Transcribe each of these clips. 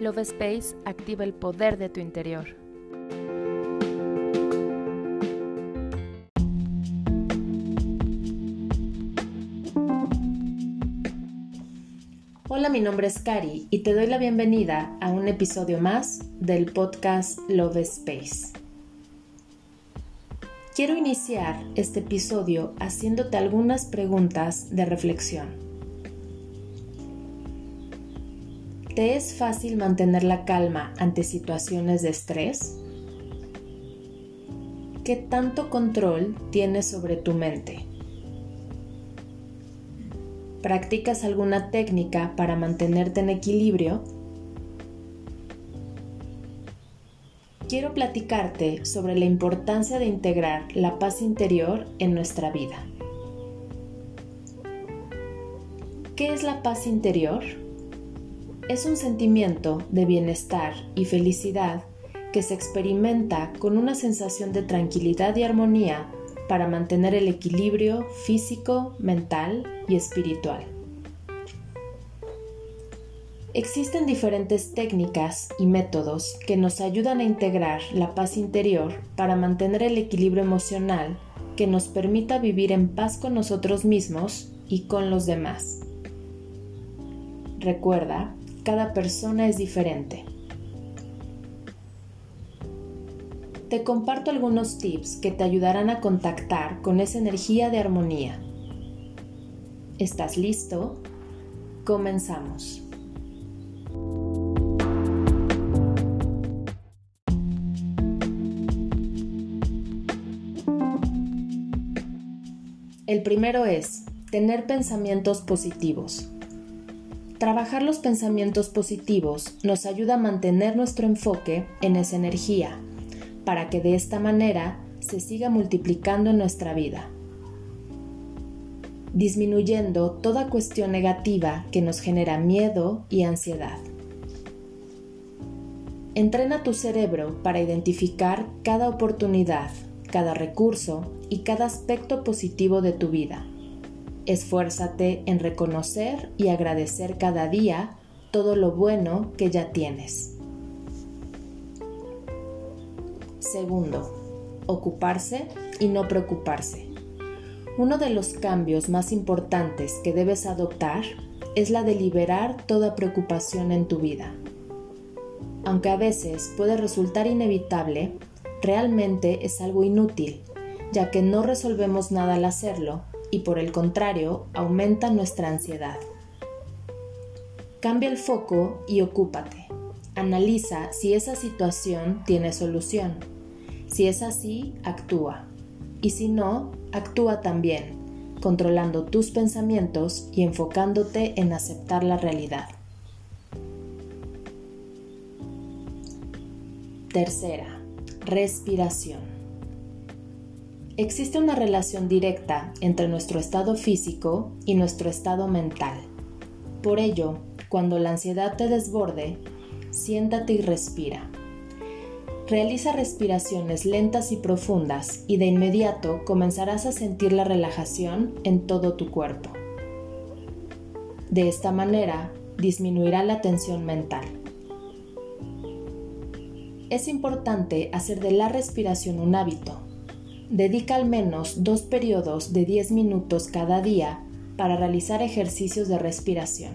Love Space activa el poder de tu interior. Hola, mi nombre es Kari y te doy la bienvenida a un episodio más del podcast Love Space. Quiero iniciar este episodio haciéndote algunas preguntas de reflexión. ¿Te es fácil mantener la calma ante situaciones de estrés? ¿Qué tanto control tienes sobre tu mente? ¿Practicas alguna técnica para mantenerte en equilibrio? Quiero platicarte sobre la importancia de integrar la paz interior en nuestra vida. ¿Qué es la paz interior? Es un sentimiento de bienestar y felicidad que se experimenta con una sensación de tranquilidad y armonía para mantener el equilibrio físico, mental y espiritual. Existen diferentes técnicas y métodos que nos ayudan a integrar la paz interior para mantener el equilibrio emocional que nos permita vivir en paz con nosotros mismos y con los demás. Recuerda, cada persona es diferente. te comparto algunos tips que te ayudarán a contactar con esa energía de armonía. ¿Estás listo? Comenzamos. El primero es tener pensamientos positivos. Trabajar los pensamientos positivos nos ayuda a mantener nuestro enfoque en esa energía para que de esta manera se siga multiplicando en nuestra vida, disminuyendo toda cuestión negativa que nos genera miedo y ansiedad. Entrena tu cerebro para identificar cada oportunidad, cada recurso y cada aspecto positivo de tu vida. Esfuérzate en reconocer y agradecer cada día todo lo bueno que ya tienes. Segundo, ocuparse y no preocuparse. Uno de los cambios más importantes que debes adoptar es la de liberar toda preocupación en tu vida. Aunque a veces puede resultar inevitable, realmente es algo inútil, ya que no resolvemos nada al hacerlo y por el contrario aumenta nuestra ansiedad. Cambia el foco y ocúpate. Analiza si esa situación tiene solución si es así, actúa. Y si no, actúa también, controlando tus pensamientos y enfocándote en aceptar la realidad. Tercera, respiración. Existe una relación directa entre nuestro estado físico y nuestro estado mental. Por ello, cuando la ansiedad te desborde, siéntate y respira. Realiza respiraciones lentas y profundas y de inmediato comenzarás a sentir la relajación en todo tu cuerpo. De esta manera disminuirá la tensión mental. Es importante hacer de la respiración un hábito. Dedica al menos dos periodos de 10 minutos cada día para realizar ejercicios de respiración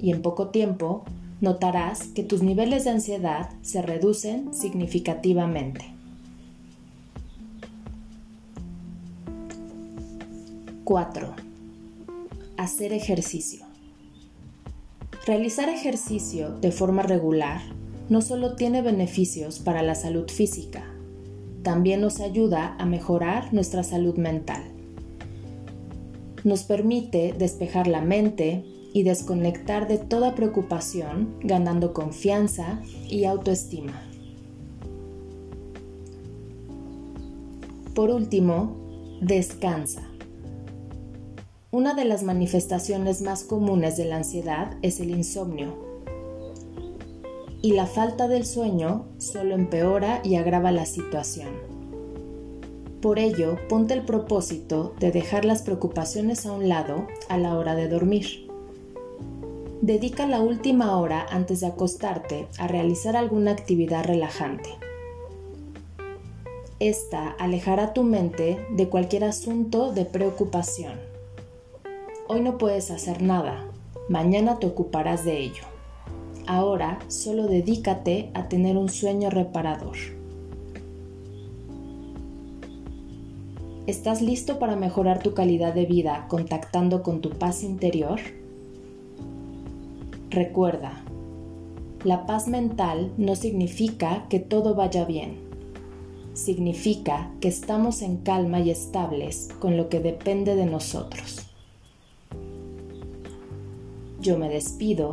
y en poco tiempo notarás que tus niveles de ansiedad se reducen significativamente. 4. Hacer ejercicio. Realizar ejercicio de forma regular no solo tiene beneficios para la salud física, también nos ayuda a mejorar nuestra salud mental. Nos permite despejar la mente y desconectar de toda preocupación, ganando confianza y autoestima. Por último, descansa. Una de las manifestaciones más comunes de la ansiedad es el insomnio. Y la falta del sueño solo empeora y agrava la situación. Por ello, ponte el propósito de dejar las preocupaciones a un lado a la hora de dormir. Dedica la última hora antes de acostarte a realizar alguna actividad relajante. Esta alejará tu mente de cualquier asunto de preocupación. Hoy no puedes hacer nada, mañana te ocuparás de ello. Ahora solo dedícate a tener un sueño reparador. ¿Estás listo para mejorar tu calidad de vida contactando con tu paz interior? Recuerda, la paz mental no significa que todo vaya bien. Significa que estamos en calma y estables con lo que depende de nosotros. Yo me despido